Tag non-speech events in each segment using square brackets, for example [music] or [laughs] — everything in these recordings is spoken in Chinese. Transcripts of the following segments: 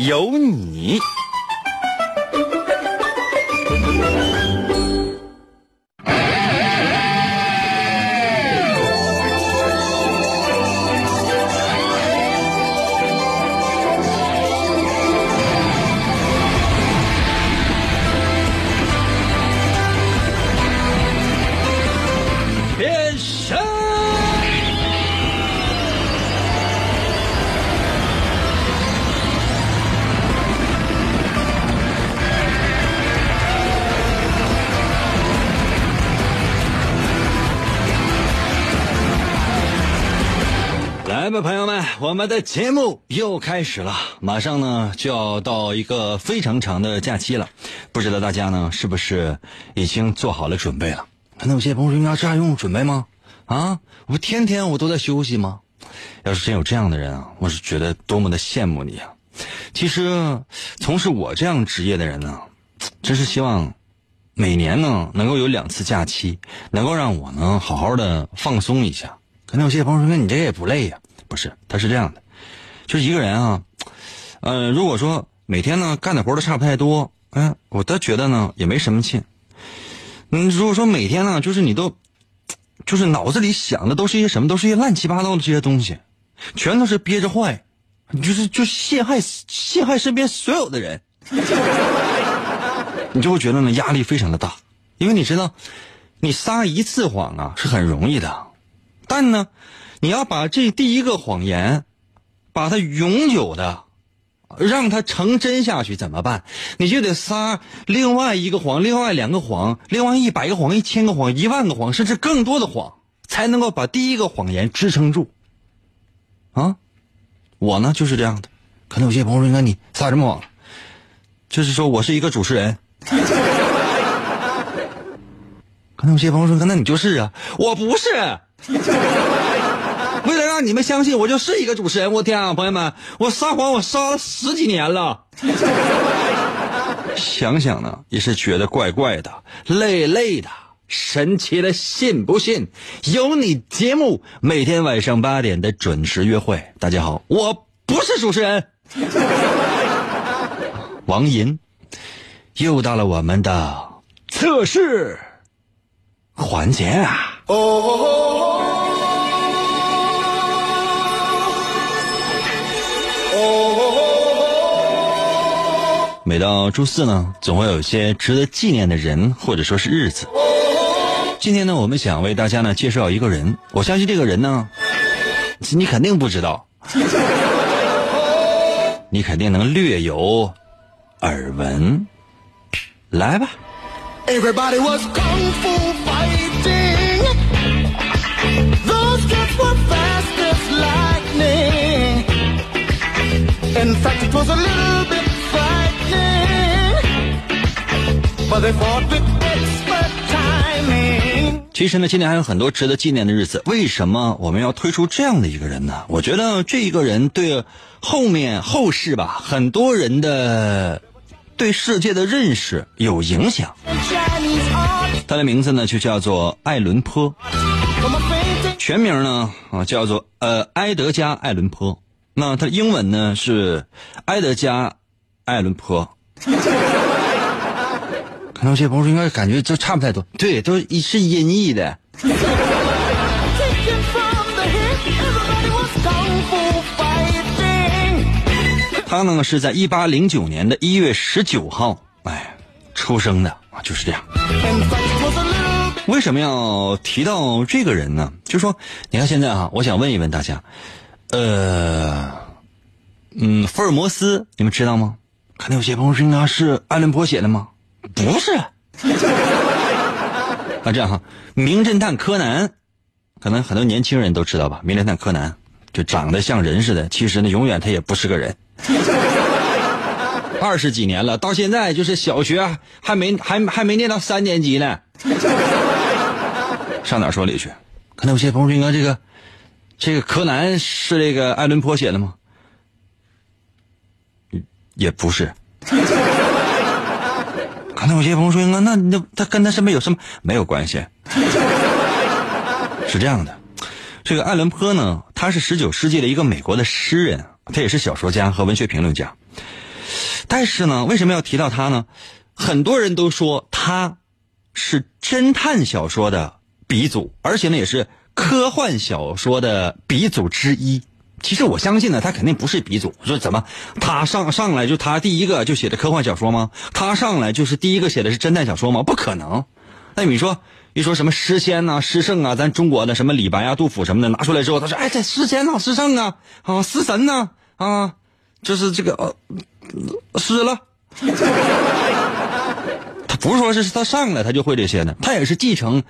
有你。我们的节目又开始了。马上呢就要到一个非常长的假期了，不知道大家呢是不是已经做好了准备了？可能有些朋友说：“要这还用准备吗？啊，我不天天我都在休息吗？”要是真有这样的人啊，我是觉得多么的羡慕你啊！其实从事我这样职业的人呢，真是希望每年呢能够有两次假期，能够让我呢好好的放松一下。可能有些朋友说：“那你这也不累呀、不是，他是这样的，就是一个人啊，呃，如果说每天呢干的活都差不太多，嗯，我倒觉得呢也没什么劲。嗯，如果说每天呢，就是你都，就是脑子里想的都是一些什么，都是一些乱七八糟的这些东西，全都是憋着坏，你就是就陷害陷害身边所有的人，[laughs] 你就会觉得呢压力非常的大，因为你知道，你撒一次谎啊是很容易的，但呢，你要把这第一个谎言，把它永久的。让它成真下去怎么办？你就得撒另外一个谎，另外两个谎，另外一百个谎，一千个谎，一万个谎，甚至更多的谎，才能够把第一个谎言支撑住。啊，我呢就是这样的。可能有些朋友说：“那你撒什么谎？”就是说我是一个主持人。[laughs] 可能有些朋友说：“那你就是啊，我不是。” [laughs] 为了让你们相信我就是一个主持人，我天啊，朋友们，我撒谎我撒了十几年了。[laughs] 想想呢，也是觉得怪怪的，累累的，神奇的，信不信？有你节目每天晚上八点的准时约会。大家好，我不是主持人，[laughs] 王银，又到了我们的测试环节啊。哦每到周四呢，总会有一些值得纪念的人或者说是日子。今天呢，我们想为大家呢介绍一个人，我相信这个人呢，你肯定不知道，[laughs] 你肯定能略有耳闻。来吧，Everybody was kung fu fighting. In fact, it was a little bit frightening. But they fought with 其实呢，今年还有很多值得纪念的日子。为什么我们要推出这样的一个人呢？我觉得这一个人对后面后世吧，很多人的对世界的认识有影响。他的名字呢，就叫做艾伦坡，全名呢啊叫做呃埃德加·艾伦坡。那他的英文呢是埃德加·艾伦坡。[laughs] 可能有些朋友应该感觉这差不太多，对，都是音译的。他呢是在一八零九年的一月十九号，哎，出生的啊，就是这样。为什么要提到这个人呢？就说你看现在啊，我想问一问大家，呃，嗯，福尔摩斯你们知道吗？可能有些朋友说应该是爱伦坡写的吗？不是。[laughs] 啊，这样哈，名侦探柯南，可能很多年轻人都知道吧？名侦探柯南就长得像人似的，其实呢，永远他也不是个人。[laughs] 二十几年了，到现在就是小学还没还还没念到三年级呢。上哪说理去？可能有些朋友说，哥，这个这个柯南是这个爱伦坡写的吗？也不是。可能有些朋友说，那，那那他跟他身边有什么没有关系？[laughs] 是这样的，这个爱伦坡呢，他是十九世纪的一个美国的诗人，他也是小说家和文学评论家。但是呢，为什么要提到他呢？很多人都说他是侦探小说的鼻祖，而且呢，也是科幻小说的鼻祖之一。其实我相信呢，他肯定不是鼻祖。说怎么他上上来就他第一个就写的科幻小说吗？他上来就是第一个写的是侦探小说吗？不可能。那你说一说什么诗仙呐、诗圣啊，咱中国的什么李白啊、杜甫什么的拿出来之后，他说：“哎，这诗仙呐、诗圣啊，啊，诗神呐，啊，就是这个呃，诗了。”不是说是他上来他就会这些的，他也是继承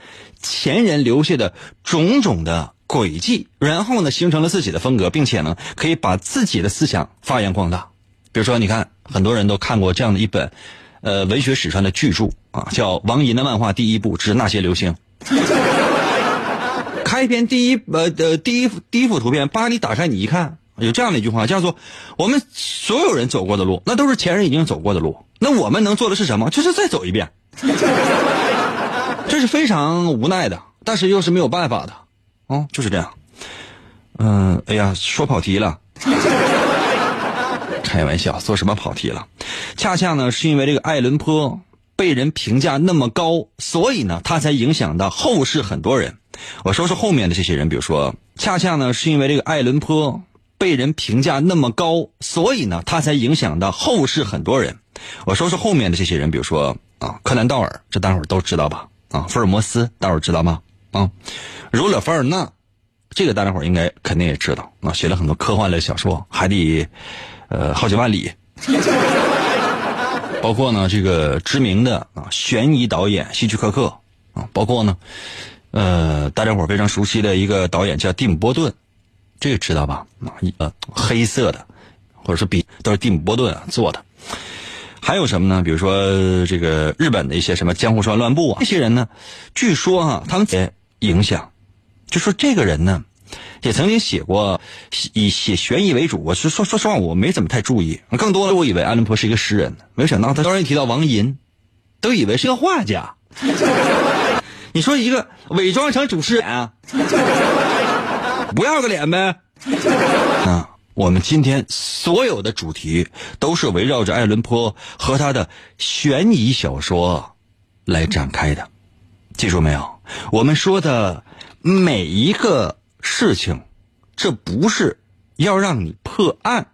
前人留下的种种的轨迹，然后呢形成了自己的风格，并且呢可以把自己的思想发扬光大。比如说，你看很多人都看过这样的一本，呃，文学史上的巨著啊，叫王寅的漫画第一部之那些流星。[laughs] 开篇第一呃呃第一第一幅图片，把你打开你一看，有这样的一句话叫做：我们所有人走过的路，那都是前人已经走过的路。那我们能做的是什么？就是再走一遍。[laughs] 这是非常无奈的，但是又是没有办法的，哦，就是这样。嗯，哎呀，说跑题了，[laughs] 开玩笑，说什么跑题了？恰恰呢，是因为这个爱伦坡被人评价那么高，所以呢，他才影响到后世很多人。我说说后面的这些人，比如说，恰恰呢，是因为这个爱伦坡被人评价那么高，所以呢，他才影响到后世很多人。我说说后面的这些人，比如说啊，柯南道尔，这大伙儿都知道吧？啊，福尔摩斯，大伙儿知道吗？啊，儒勒·凡尔纳，这个大家伙儿应该肯定也知道啊，写了很多科幻类小说，海底，呃，好几万里。包括呢，这个知名的啊悬疑导演希区柯克啊，包括呢，呃，大家伙儿非常熟悉的一个导演叫蒂姆·波顿，这个知道吧？啊，一呃，黑色的，或者说比都是蒂姆·波顿啊做的。还有什么呢？比如说这个日本的一些什么江户川乱步啊，这些人呢，据说哈、他们也影响，就说这个人呢，也曾经写过以写悬疑为主。我是说说实话，我没怎么太注意，更多的我以为爱伦坡是一个诗人，没想到他突然一提到王寅，都以为是个画家。[laughs] 你说一个伪装成主持人啊，[laughs] 不要个脸呗？啊。[laughs] 我们今天所有的主题都是围绕着爱伦坡和他的悬疑小说来展开的，记住没有？我们说的每一个事情，这不是要让你破案，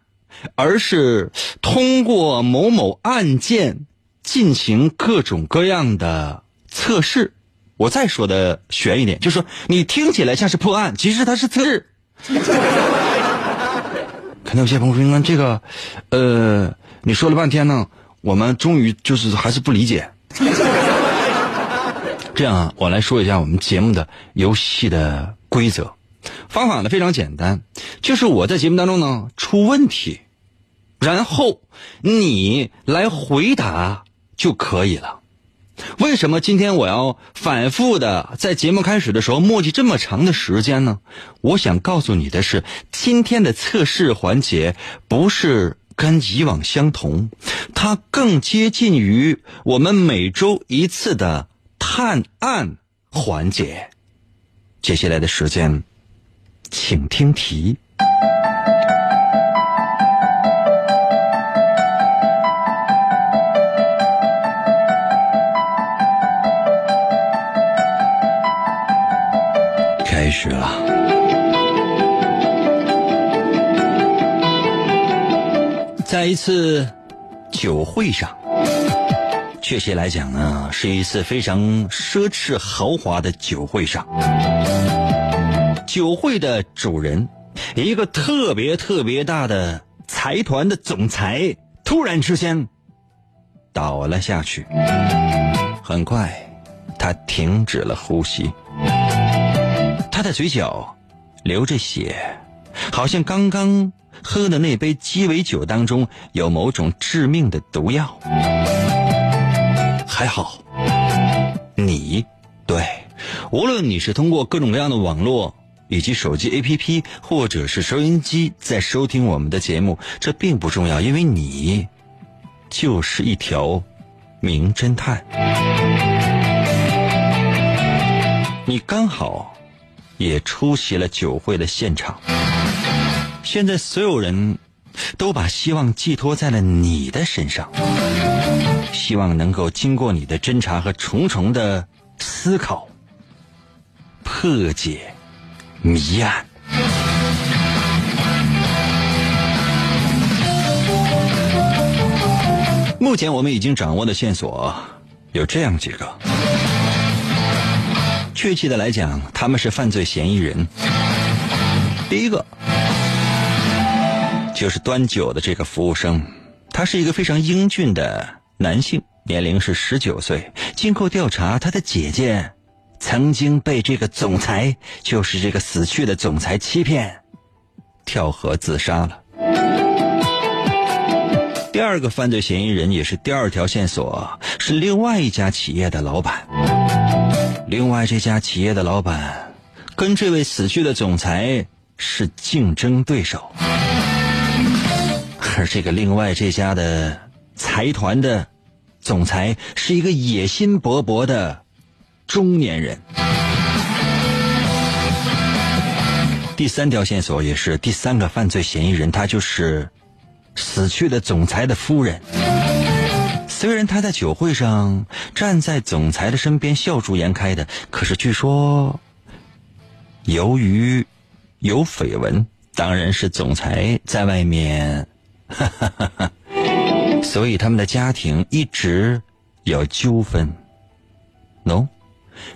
而是通过某某案件进行各种各样的测试。我再说的悬一点，就是说你听起来像是破案，其实它是测试。可能有些朋友说：“那这个，呃，你说了半天呢，我们终于就是还是不理解。[laughs] ”这样啊，我来说一下我们节目的游戏的规则。方法呢非常简单，就是我在节目当中呢出问题，然后你来回答就可以了。为什么今天我要反复的在节目开始的时候墨迹这么长的时间呢？我想告诉你的是，今天的测试环节不是跟以往相同，它更接近于我们每周一次的探案环节。接下来的时间，请听题。次酒会上，确切来讲呢，是一次非常奢侈豪华的酒会上，酒会的主人，一个特别特别大的财团的总裁，突然之间倒了下去。很快，他停止了呼吸。他的嘴角流着血，好像刚刚喝的那杯鸡尾酒当中有某种致命的毒药。还好，你对，无论你是通过各种各样的网络以及手机 APP，或者是收音机在收听我们的节目，这并不重要，因为你就是一条名侦探。你刚好也出席了酒会的现场。现在所有人都把希望寄托在了你的身上，希望能够经过你的侦查和重重的思考，破解谜案。目前我们已经掌握的线索有这样几个，确切的来讲，他们是犯罪嫌疑人。第一个。就是端酒的这个服务生，他是一个非常英俊的男性，年龄是十九岁。经过调查，他的姐姐曾经被这个总裁，就是这个死去的总裁欺骗，跳河自杀了。第二个犯罪嫌疑人也是第二条线索，是另外一家企业的老板。另外这家企业的老板跟这位死去的总裁是竞争对手。而这个另外这家的财团的总裁是一个野心勃勃的中年人。第三条线索也是第三个犯罪嫌疑人，他就是死去的总裁的夫人。虽然他在酒会上站在总裁的身边笑逐颜开的，可是据说由于有绯闻，当然是总裁在外面。哈哈哈哈所以他们的家庭一直有纠纷。喏，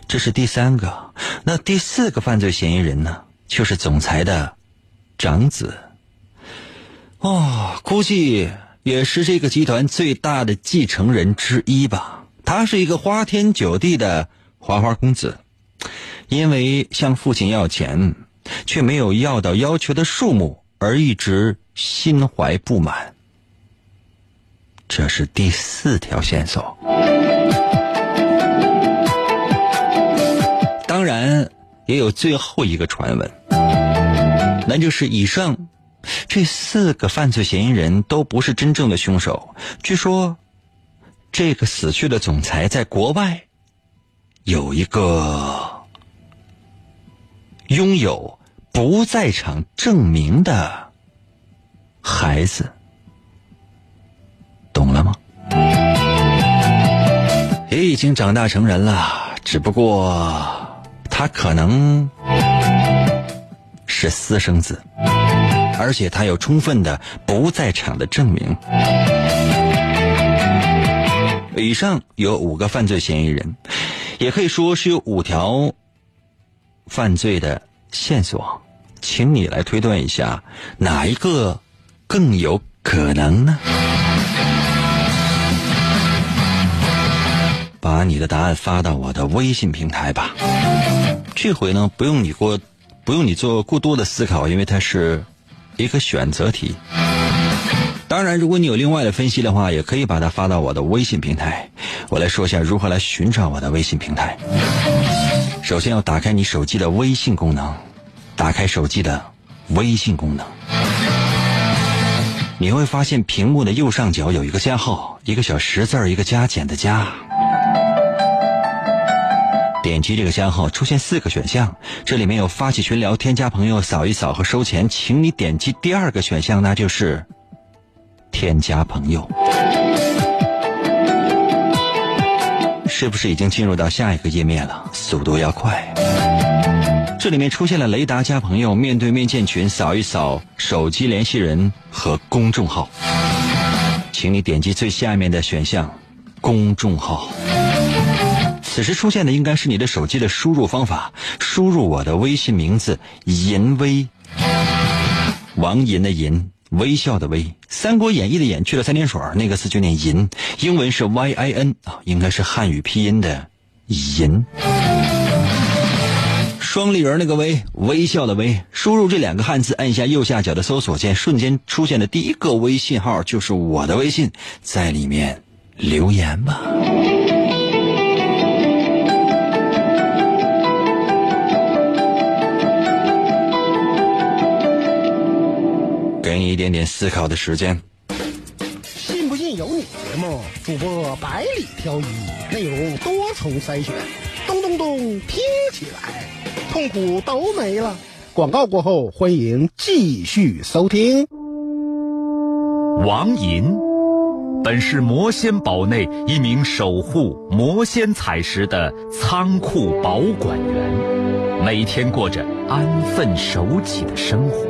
这是第三个。那第四个犯罪嫌疑人呢？就是总裁的长子。哦，估计也是这个集团最大的继承人之一吧。他是一个花天酒地的花花公子，因为向父亲要钱，却没有要到要求的数目，而一直。心怀不满，这是第四条线索。当然，也有最后一个传闻，那就是以上这四个犯罪嫌疑人都不是真正的凶手。据说，这个死去的总裁在国外有一个拥有不在场证明的。孩子，懂了吗？也已经长大成人了，只不过他可能是私生子，而且他有充分的不在场的证明。以上有五个犯罪嫌疑人，也可以说是有五条犯罪的线索，请你来推断一下哪一个。更有可能呢？把你的答案发到我的微信平台吧。这回呢，不用你过，不用你做过多的思考，因为它是一个选择题。当然，如果你有另外的分析的话，也可以把它发到我的微信平台。我来说一下如何来寻找我的微信平台。首先要打开你手机的微信功能，打开手机的微信功能。你会发现屏幕的右上角有一个加号，一个小十字儿，一个加减的加。点击这个加号，出现四个选项，这里面有发起群聊、添加朋友、扫一扫和收钱。请你点击第二个选项，那就是添加朋友。是不是已经进入到下一个页面了？速度要快。这里面出现了雷达加朋友、面对面建群、扫一扫手机联系人和公众号，请你点击最下面的选项“公众号”。此时出现的应该是你的手机的输入方法，输入我的微信名字“银威”，王银的银，微笑的微，《三国演义》的演去了三点水，那个字就念银，英文是 Y I N 啊，应该是汉语拼音的银。双立人那个微，微笑的微，输入这两个汉字，按下右下角的搜索键，瞬间出现的第一个微信号就是我的微信，在里面留言吧。给你一点点思考的时间。信不信由你。节目主播百里挑一，内容多重筛选，咚咚咚听起来，痛苦都没了。广告过后，欢迎继续收听。王银本是魔仙堡内一名守护魔仙彩石的仓库保管员，每天过着安分守己的生活。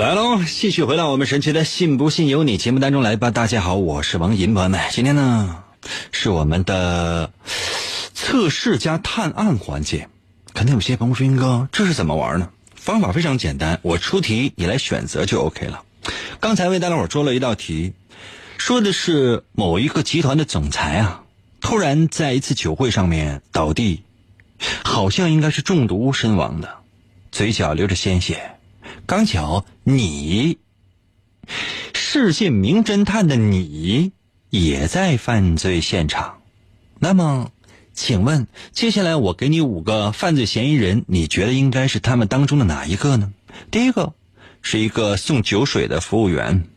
来喽，继续回到我们神奇的“信不信由你”节目当中来吧。大家好，我是王银，朋友们，今天呢是我们的测试加探案环节。肯定有些朋友说：“英哥，这是怎么玩呢？”方法非常简单，我出题，你来选择就 OK 了。刚才为大家伙出了一道题，说的是某一个集团的总裁啊，突然在一次酒会上面倒地，好像应该是中毒身亡的，嘴角流着鲜血。刚巧你，视线名侦探的你也在犯罪现场，那么，请问接下来我给你五个犯罪嫌疑人，你觉得应该是他们当中的哪一个呢？第一个是一个送酒水的服务员，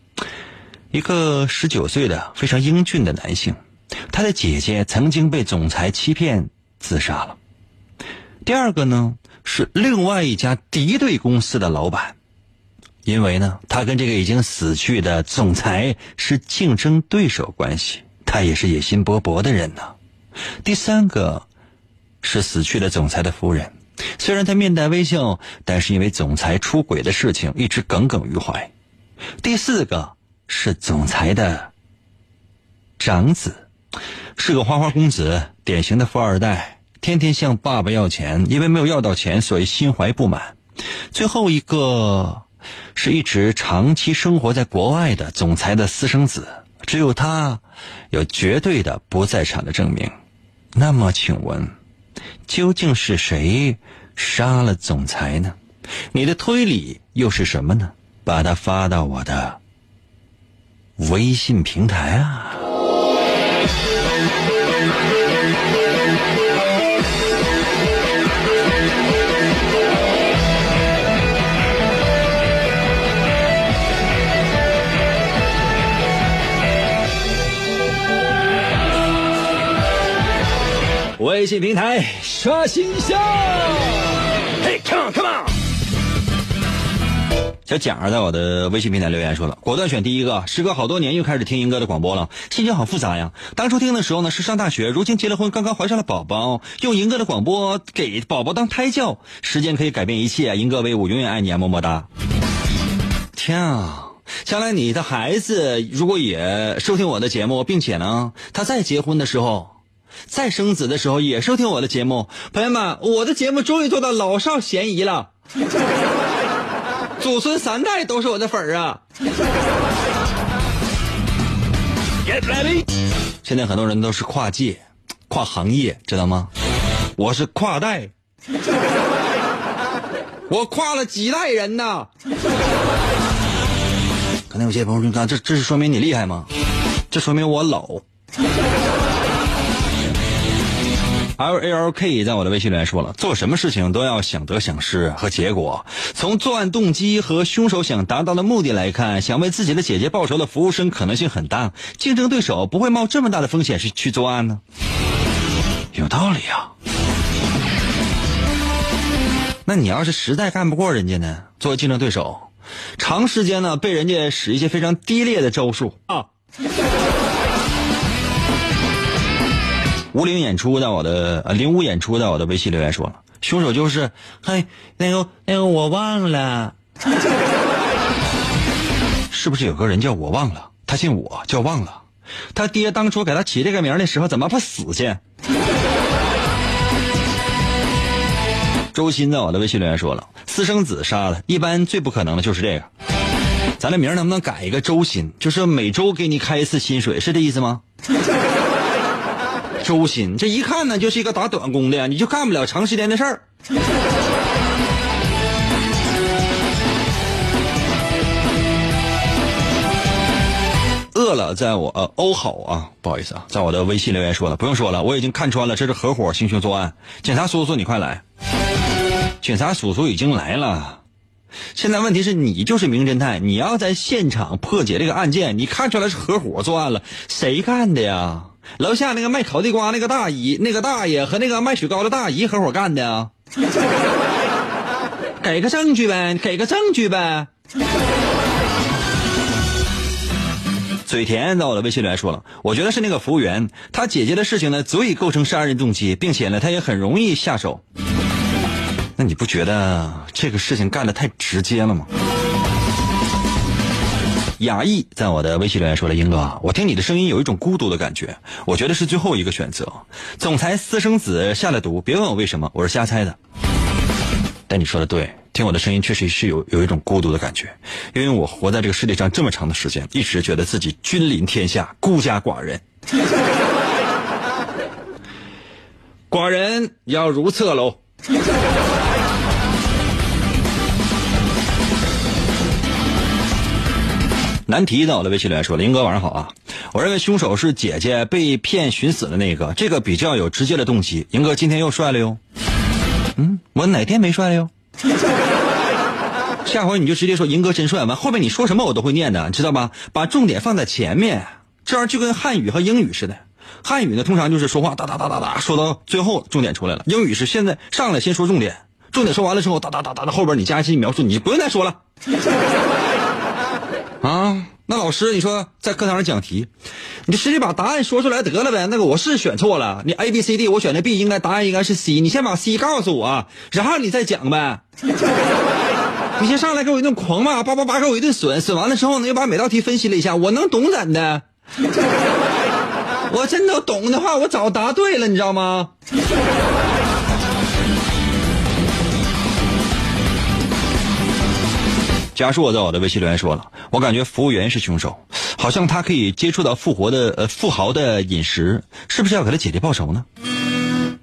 一个十九岁的非常英俊的男性，他的姐姐曾经被总裁欺骗自杀了。第二个呢是另外一家敌对公司的老板。因为呢，他跟这个已经死去的总裁是竞争对手关系，他也是野心勃勃的人呢。第三个是死去的总裁的夫人，虽然他面带微笑，但是因为总裁出轨的事情一直耿耿于怀。第四个是总裁的长子，是个花花公子，典型的富二代，天天向爸爸要钱，因为没有要到钱，所以心怀不满。最后一个。是一直长期生活在国外的总裁的私生子，只有他有绝对的不在场的证明。那么，请问，究竟是谁杀了总裁呢？你的推理又是什么呢？把它发到我的微信平台啊！微信平台刷新一下。嘿，come on，come on。小蒋儿在我的微信平台留言说了，果断选第一个。时隔好多年又开始听英哥的广播了，心情好复杂呀。当初听的时候呢是上大学，如今结了婚，刚刚怀上了宝宝，用英哥的广播给宝宝当胎教。时间可以改变一切，英哥威武，永远爱你啊，么么哒。天啊！将来你的孩子如果也收听我的节目，并且呢，他再结婚的时候。再生子的时候也收听我的节目，朋友们，我的节目终于做到老少咸宜了，祖孙三代都是我的粉儿啊！Get ready！现在很多人都是跨界、跨行业，知道吗？我是跨代，我跨了几代人呢？可能有些朋友说：“看，这这是说明你厉害吗？这说明我老。” L A L K 在我的微信里面说了，做什么事情都要想得想失和结果。从作案动机和凶手想达到的目的来看，想为自己的姐姐报仇的服务生可能性很大，竞争对手不会冒这么大的风险去去作案呢。有道理啊。那你要是实在干不过人家呢？作为竞争对手，长时间呢被人家使一些非常低劣的招数啊。无灵演出在我的呃零五演出在我的微信留言说了，凶手就是嘿那个那个我忘了，[laughs] 是不是有个人叫我忘了？他姓我叫忘了，他爹当初给他起这个名的时候怎么不死去？[laughs] 周鑫在我的微信留言说了，私生子杀的，一般最不可能的就是这个。咱这名能不能改一个周鑫？就是每周给你开一次薪水，是这意思吗？周鑫，这一看呢就是一个打短工的，你就干不了长时间的事儿。[laughs] 饿了，在我呃欧好啊，不好意思啊，在我的微信留言说了，不用说了，我已经看穿了，这是合伙行凶作案。警察叔叔，你快来！警察叔叔已经来了。现在问题是你就是名侦探，你要在现场破解这个案件，你看出来是合伙作案了，谁干的呀？楼下那个卖烤地瓜那个大姨，那个大爷和那个卖雪糕的大姨合伙干的啊？给个证据呗，给个证据呗。嘴甜在我的微信里来说了，我觉得是那个服务员，他姐姐的事情呢，足以构成杀人动机，并且呢，他也很容易下手。那你不觉得这个事情干的太直接了吗？雅意在我的微信留言说了：“英哥，我听你的声音有一种孤独的感觉，我觉得是最后一个选择。总裁私生子下了毒，别问我为什么，我是瞎猜的。但你说的对，听我的声音确实是有有一种孤独的感觉，因为我活在这个世界上这么长的时间，一直觉得自己君临天下，孤家寡人。[laughs] 寡人要如厕喽。”难题在我的微信里来说：“林哥晚上好啊，我认为凶手是姐姐被骗寻死的那个，这个比较有直接的动机。林哥今天又帅了哟，嗯，我哪天没帅了哟？下回你就直接说银哥真帅，完后面你说什么我都会念的，你知道吧？把重点放在前面，这样就跟汉语和英语似的。汉语呢，通常就是说话哒哒哒哒哒，说到最后重点出来了；英语是现在上来先说重点，重点说完了之后哒哒哒哒的后边你加一些描述，你不用再说了。”啊，那老师，你说在课堂上讲题，你就直接把答案说出来得了呗。那个我是选错了，你 A B C D，我选的 B，应该答案应该是 C。你先把 C 告诉我，然后你再讲呗。[laughs] 你先上来给我一顿狂骂，叭叭叭给我一顿损，损完了之后呢，又把每道题分析了一下，我能懂怎的？[laughs] 我真的懂的话，我早答对了，你知道吗？家树在我的微信留言说了，我感觉服务员是凶手，好像他可以接触到复活的呃富豪的饮食，是不是要给他姐姐报仇呢？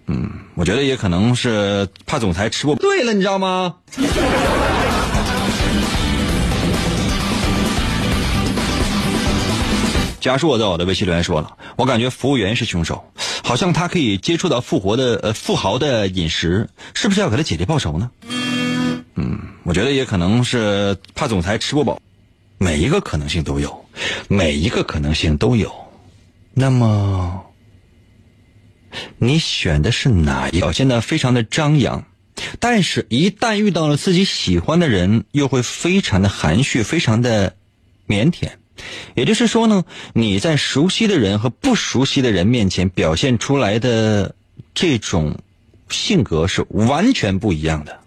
嗯，我觉得也可能是怕总裁吃过对了，你知道吗？家树在我的微信留言说了，我感觉服务员是凶手，好像他可以接触到复活的呃富豪的饮食，是不是要给他姐姐报仇呢？嗯，我觉得也可能是怕总裁吃不饱，每一个可能性都有，每一个可能性都有。那么，你选的是哪一？表现的非常的张扬，但是一旦遇到了自己喜欢的人，又会非常的含蓄，非常的腼腆。也就是说呢，你在熟悉的人和不熟悉的人面前表现出来的这种性格是完全不一样的。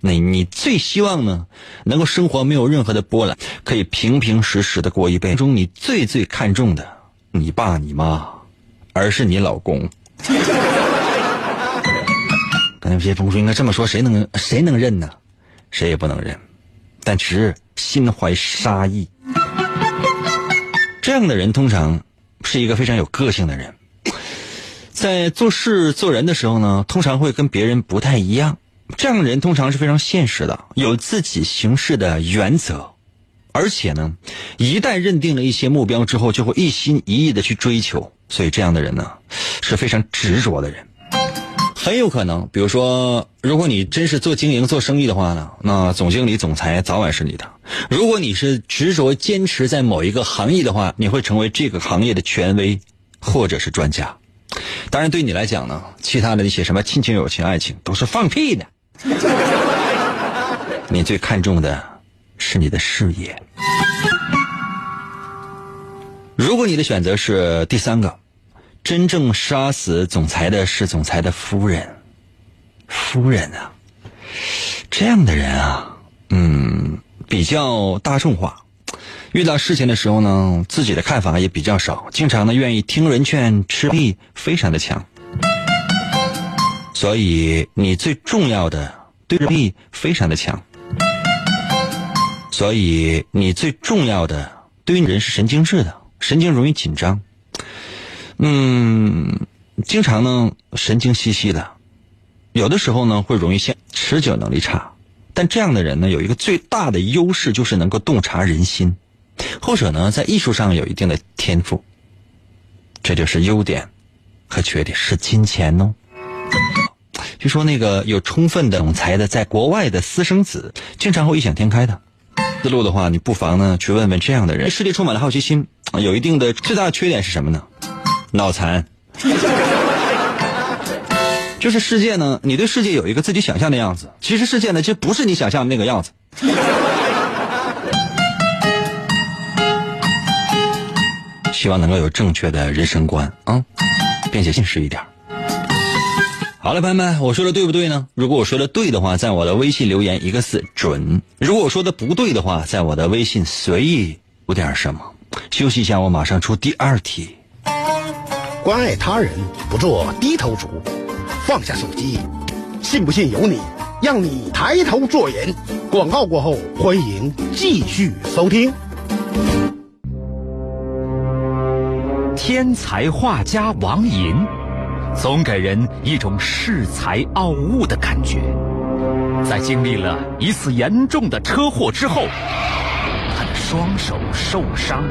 那你最希望呢，能够生活没有任何的波澜，可以平平实实的过一辈子。中你最最看重的，你爸你妈，而是你老公。刚才有些朋友说应该这么说，谁能谁能认呢？谁也不能认，但只是心怀杀意。这样的人通常是一个非常有个性的人，在做事做人的时候呢，通常会跟别人不太一样。这样的人通常是非常现实的，有自己行事的原则，而且呢，一旦认定了一些目标之后，就会一心一意的去追求。所以这样的人呢，是非常执着的人。很有可能，比如说，如果你真是做经营、做生意的话呢，那总经理、总裁早晚是你的。如果你是执着坚持在某一个行业的话，你会成为这个行业的权威或者是专家。当然，对你来讲呢，其他的那些什么亲情、友情、爱情都是放屁的。[laughs] 你最看重的是你的事业。如果你的选择是第三个，真正杀死总裁的是总裁的夫人，夫人啊，这样的人啊，嗯，比较大众化，遇到事情的时候呢，自己的看法也比较少，经常呢愿意听人劝，吃力非常的强，所以你最重要的对力非常的强，所以你最重要的对人是神经质的。神经容易紧张，嗯，经常呢神经兮兮的，有的时候呢会容易陷持久能力差，但这样的人呢有一个最大的优势就是能够洞察人心，或者呢在艺术上有一定的天赋，这就是优点和缺点是金钱哦。据说那个有充分的总裁的在国外的私生子，经常会异想天开的。思路的话，你不妨呢去问问这样的人。世界充满了好奇心，有一定的最大的缺点是什么呢？脑残。就是世界呢，你对世界有一个自己想象的样子，其实世界呢，其实不是你想象的那个样子。希望能够有正确的人生观啊，并且现实一点。好了，朋友们，我说的对不对呢？如果我说的对的话，在我的微信留言一个字准；如果我说的不对的话，在我的微信随意有点什么。休息一下，我马上出第二题。关爱他人，不做低头族，放下手机，信不信由你，让你抬头做人。广告过后，欢迎继续收听。天才画家王寅。总给人一种恃才傲物的感觉。在经历了一次严重的车祸之后，他的双手受伤，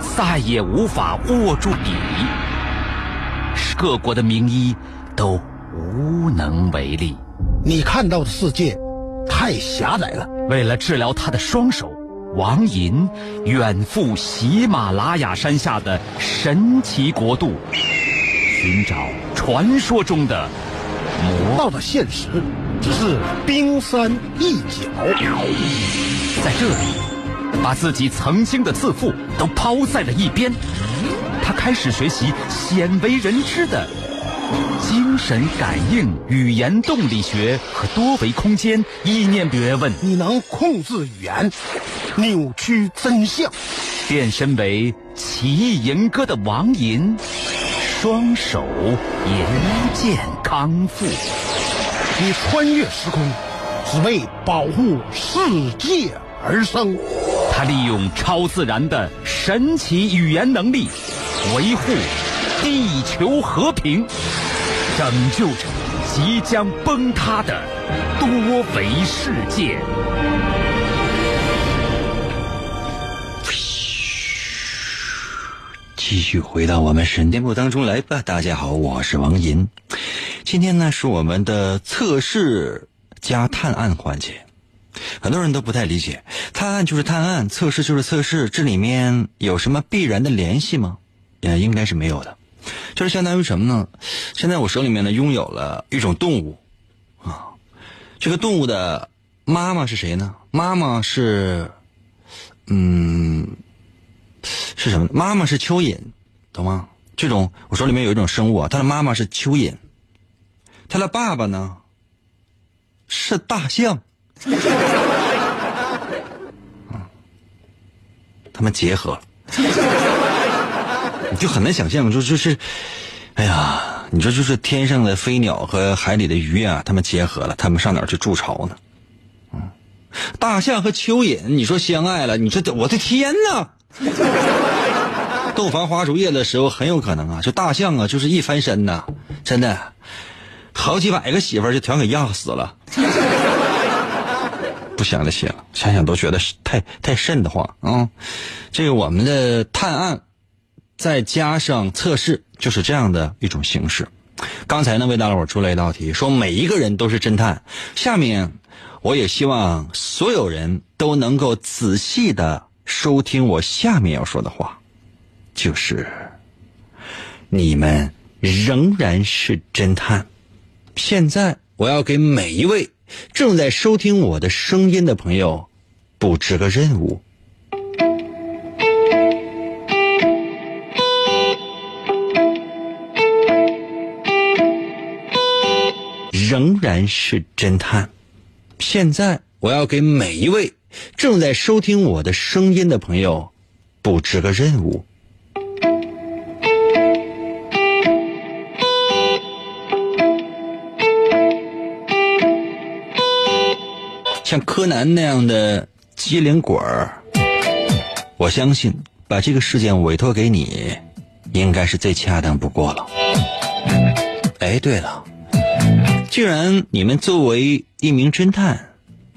再也无法握住笔，各国的名医都无能为力。你看到的世界太狭窄了。为了治疗他的双手，王寅远赴喜马拉雅山下的神奇国度。寻找传说中的魔道的现实，只是冰山一角。在这里，把自己曾经的自负都抛在了一边，他开始学习鲜为人知的精神感应、语言动力学和多维空间意念学问。你能控制语言，扭曲真相，变身为奇异吟歌的王吟。双手逐渐康复。你穿越时空，只为保护世界而生。他利用超自然的神奇语言能力，维护地球和平，拯救着即将崩塌的多维世界。继续回到我们神节目当中来吧。大家好，我是王银。今天呢是我们的测试加探案环节。很多人都不太理解，探案就是探案，测试就是测试，这里面有什么必然的联系吗？也应该是没有的。就是相当于什么呢？现在我手里面呢拥有了一种动物啊，这个动物的妈妈是谁呢？妈妈是，嗯。是什么？妈妈是蚯蚓，懂吗？这种我手里面有一种生物啊，它的妈妈是蚯蚓，它的爸爸呢是大象，嗯 [laughs] 他们结合，[laughs] 你就很难想象，就就是，哎呀，你说就是天上的飞鸟和海里的鱼啊，他们结合了，他们上哪儿去筑巢呢？嗯，大象和蚯蚓，你说相爱了，你说我的天哪！[laughs] 洞房花烛夜的时候，很有可能啊，就大象啊，就是一翻身呐，真的，好几百个媳妇儿就全给压死了。[laughs] 不想就行，想想都觉得太太瘆得慌啊！这个我们的探案，再加上测试，就是这样的一种形式。刚才呢，为大伙出了一道题，说每一个人都是侦探。下面，我也希望所有人都能够仔细的收听我下面要说的话，就是你们仍然是侦探。现在，我要给每一位正在收听我的声音的朋友布置个任务。仍然是侦探。现在，我要给每一位正在收听我的声音的朋友布置个任务。像柯南那样的机灵鬼儿，我相信把这个事件委托给你，应该是最恰当不过了。哎，对了。既然你们作为一名侦探，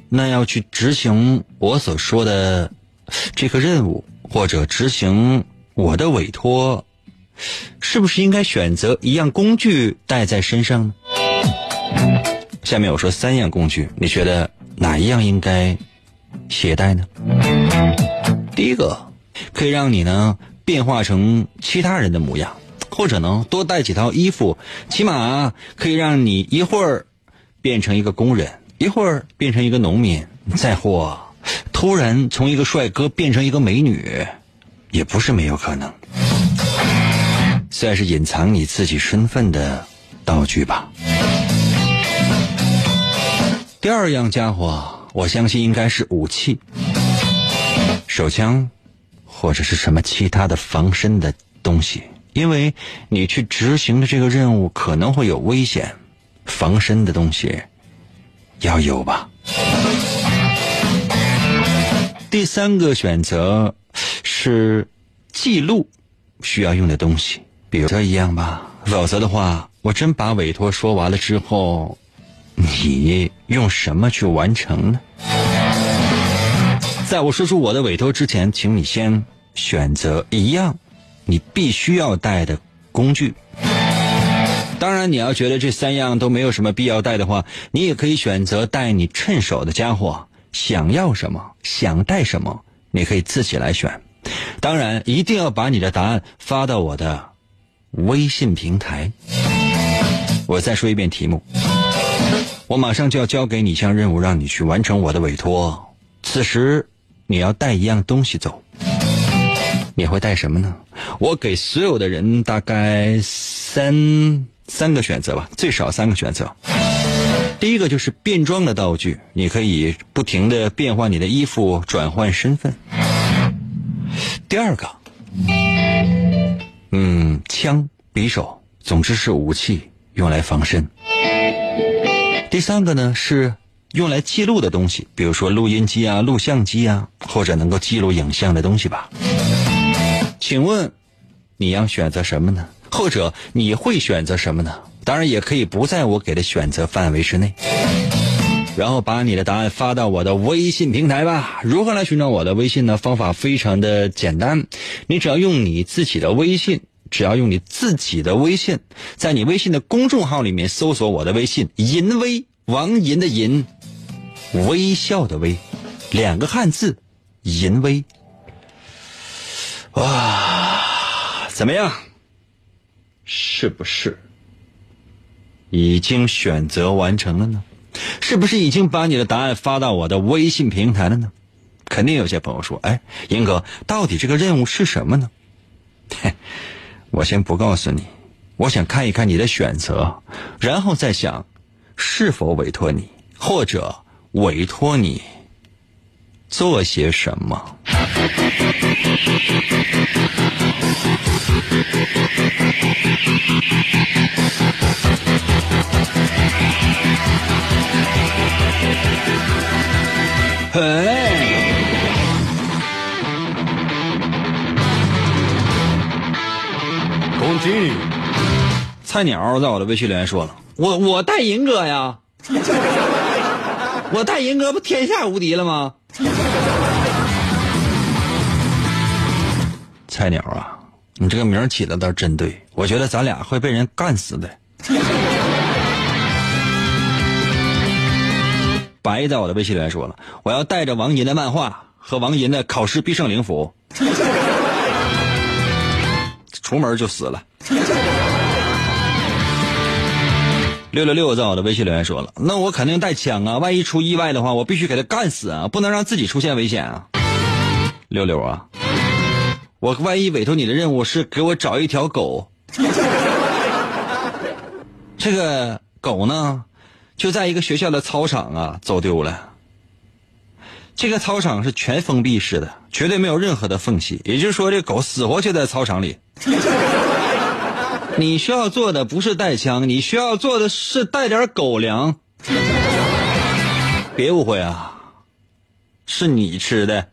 那要去执行我所说的这个任务，或者执行我的委托，是不是应该选择一样工具带在身上呢？下面我说三样工具，你觉得哪一样应该携带呢？第一个，可以让你呢变化成其他人的模样。或者呢，多带几套衣服，起码可以让你一会儿变成一个工人，一会儿变成一个农民，再或突然从一个帅哥变成一个美女，也不是没有可能。算是隐藏你自己身份的道具吧。第二样家伙，我相信应该是武器，手枪，或者是什么其他的防身的东西。因为你去执行的这个任务可能会有危险，防身的东西要有吧。第三个选择是记录需要用的东西，比如这一样吧。否则的话，我真把委托说完了之后，你用什么去完成呢？在我说出我的委托之前，请你先选择一样。你必须要带的工具，当然，你要觉得这三样都没有什么必要带的话，你也可以选择带你趁手的家伙。想要什么，想带什么，你可以自己来选。当然，一定要把你的答案发到我的微信平台。我再说一遍题目，我马上就要交给你一项任务，让你去完成我的委托。此时，你要带一样东西走。你会带什么呢？我给所有的人大概三三个选择吧，最少三个选择。第一个就是变装的道具，你可以不停的变换你的衣服，转换身份。第二个，嗯，枪、匕首，总之是武器，用来防身。第三个呢是用来记录的东西，比如说录音机啊、录像机啊，或者能够记录影像的东西吧。请问，你要选择什么呢？或者你会选择什么呢？当然也可以不在我给的选择范围之内。然后把你的答案发到我的微信平台吧。如何来寻找我的微信呢？方法非常的简单，你只要用你自己的微信，只要用你自己的微信，在你微信的公众号里面搜索我的微信“银威王银”的银，微笑的微，两个汉字“银威”。哇，怎么样？是不是已经选择完成了呢？是不是已经把你的答案发到我的微信平台了呢？肯定有些朋友说：“哎，英哥，到底这个任务是什么呢？” [laughs] 嘿，我先不告诉你，我想看一看你的选择，然后再想是否委托你，或者委托你做些什么。嘿，攻击！菜鸟在我的微信留言说了：“我我带银哥呀，我带银哥不天下无敌了吗？”菜鸟啊，你这个名起的倒是真对，我觉得咱俩会被人干死的。[laughs] 白在我的微信留言说了，我要带着王银的漫画和王银的考试必胜灵符，[laughs] 出门就死了。[laughs] 六六六在我的微信留言说了，那我肯定带枪啊，万一出意外的话，我必须给他干死啊，不能让自己出现危险啊。六六啊，我万一委托你的任务是给我找一条狗，[laughs] 这个狗呢，就在一个学校的操场啊走丢了。这个操场是全封闭式的，绝对没有任何的缝隙，也就是说，这狗死活就在操场里。[laughs] 你需要做的不是带枪，你需要做的是带点狗粮。别误会啊，是你吃的。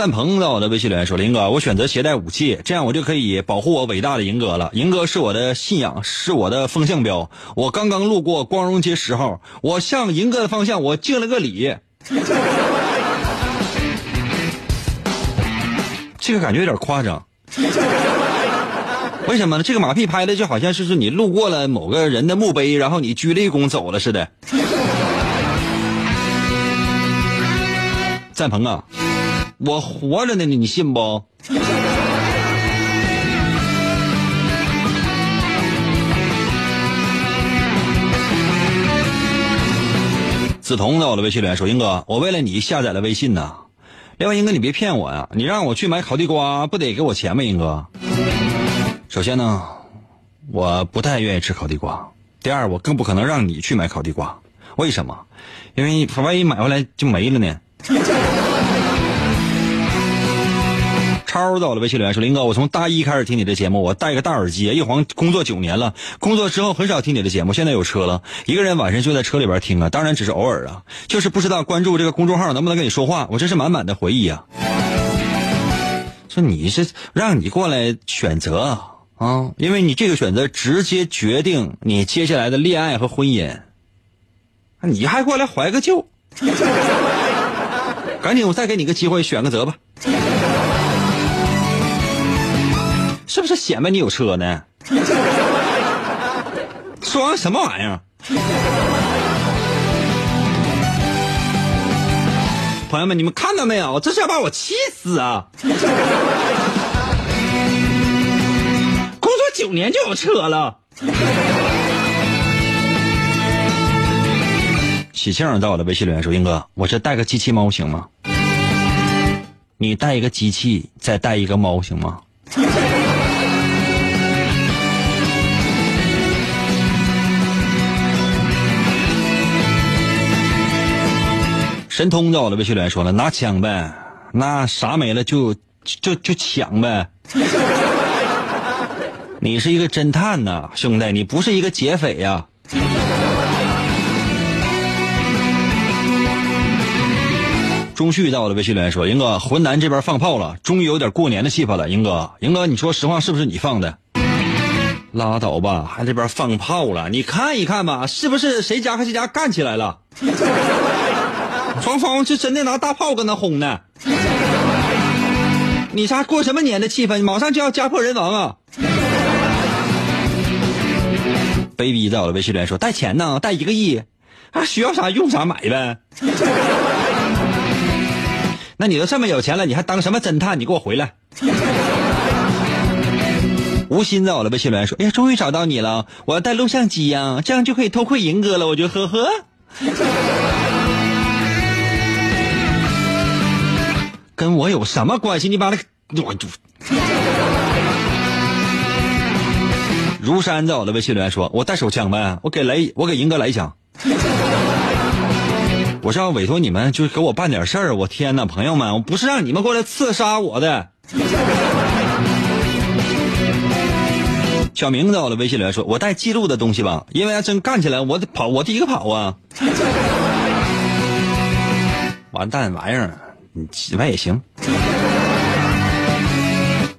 赞鹏在我的微信留言说：“林哥，我选择携带武器，这样我就可以保护我伟大的银哥了。银哥是我的信仰，是我的风向标。我刚刚路过光荣街十号，我向银哥的方向我敬了个礼。[laughs] 这个感觉有点夸张。为什么呢？这个马屁拍的就好像是是你路过了某个人的墓碑，然后你鞠了一躬走了似的。赞鹏啊！”我活着呢，你信不？梓潼在我的微信里说：“英哥，我为了你下载了微信呢。另外，英哥你别骗我呀，你让我去买烤地瓜，不得给我钱吗？英哥，首先呢，我不太愿意吃烤地瓜。第二，我更不可能让你去买烤地瓜。为什么？因为万一买回来就没了呢。”超在我的微信留言说：“林哥，我从大一开始听你的节目，我戴个大耳机，一晃工作九年了。工作之后很少听你的节目，现在有车了，一个人晚上就在车里边听啊。当然只是偶尔啊，就是不知道关注这个公众号能不能跟你说话。我真是满满的回忆啊。说你是让你过来选择啊，因为你这个选择直接决定你接下来的恋爱和婚姻。你还过来怀个旧？[laughs] 赶紧，我再给你个机会，选个择吧。”是不是显摆你有车呢？[laughs] 装什么玩意儿？朋友们，你们看到没有？这是要把我气死啊！工作九年就有车了。喜庆在我的微信留言说：“英哥，我这带个机器猫行吗？你带一个机器，再带一个猫行吗？”神通在我的微信留言说了，拿枪呗，那啥没了就就就抢呗。[laughs] 你是一个侦探呐，兄弟，你不是一个劫匪呀。钟旭在我的微信留言说，英哥，浑南这边放炮了，终于有点过年的气氛了。英哥，英哥，你说实话，是不是你放的？拉倒吧，还这边放炮了，你看一看吧，是不是谁家和谁家干起来了？[laughs] 双方是真的拿大炮搁那轰呢，你啥过什么年的气氛？马上就要家破人亡啊！baby 在我的微信里说带钱呢，带一个亿，啊，需要啥用啥买呗。那你都这么有钱了，你还当什么侦探？你给我回来！吴昕在我的微信里说，哎呀，终于找到你了，我要带录像机呀，这样就可以偷窥银哥了。我就呵呵。跟我有什么关系？你把那个我就。如山在我的微信留言说：“我带手枪呗，我给雷，我给银哥来一枪。[laughs] ”我是要委托你们，就是给我办点事儿。我天哪，朋友们，我不是让你们过来刺杀我的。小明在我的微信留言说：“我带记录的东西吧，因为要真干起来，我得跑，我第一个跑啊。”完蛋玩意儿。你起来也行。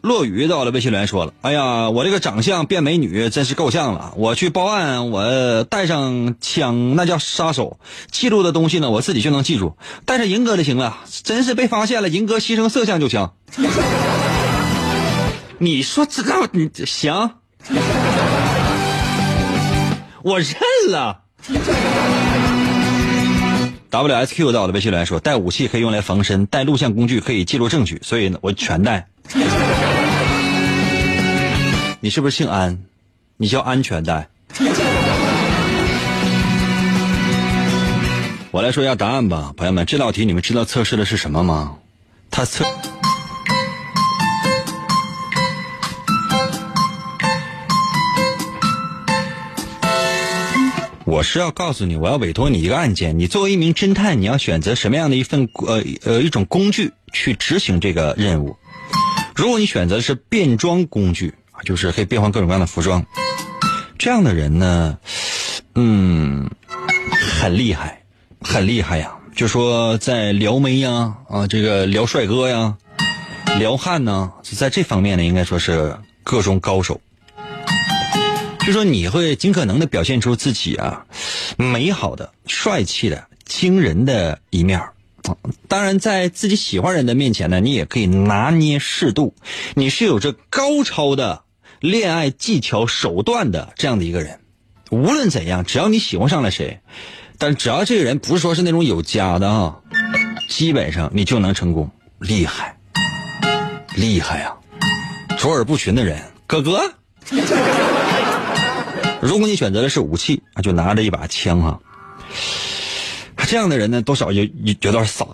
落雨到了微信留言说了：“哎呀，我这个长相变美女真是够呛了。我去报案，我带上枪那叫杀手，记录的东西呢我自己就能记住，带上银哥就行了。真是被发现了，银哥牺牲色相就行。[laughs] 你说这个你行，[laughs] 我认了。WSQ 到了微信来说：带武器可以用来防身，带录像工具可以记录证据，所以呢我全带。[laughs] 你是不是姓安？你叫安全带。我来说一下答案吧，朋友们，这道题你们知道测试的是什么吗？他测。我是要告诉你，我要委托你一个案件，你作为一名侦探，你要选择什么样的一份呃呃一种工具去执行这个任务。如果你选择是变装工具啊，就是可以变换各种各样的服装，这样的人呢，嗯，很厉害，很厉害呀。就说在撩妹呀，啊，这个撩帅哥呀，撩汉呢，在这方面呢，应该说是各种高手。就说你会尽可能的表现出自己啊，美好的、帅气的、惊人的一面当然，在自己喜欢人的面前呢，你也可以拿捏适度。你是有着高超的恋爱技巧手段的这样的一个人。无论怎样，只要你喜欢上了谁，但只要这个人不是说是那种有家的啊，基本上你就能成功。厉害，厉害呀！卓尔不群的人，哥哥。如果你选择的是武器啊，就拿着一把枪哈。这样的人呢，多少有有有点傻。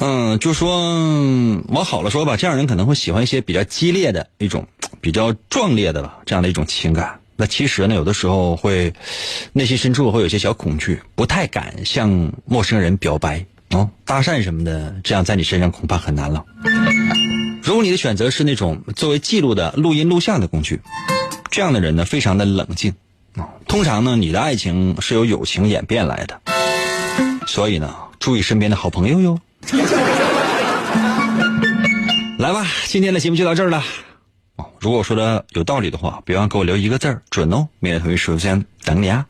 嗯，就说往好了说吧，这样人可能会喜欢一些比较激烈的一种、比较壮烈的吧，这样的一种情感。那其实呢，有的时候会内心深处会有些小恐惧，不太敢向陌生人表白哦，搭讪什么的，这样在你身上恐怕很难了。如果你的选择是那种作为记录的录音录像的工具，这样的人呢，非常的冷静啊。通常呢，你的爱情是由友情演变来的，所以呢，注意身边的好朋友哟。[laughs] 来吧，今天的节目就到这儿了。哦，如果说的有道理的话，别忘给我留一个字儿，准哦，明天同一时间等你啊。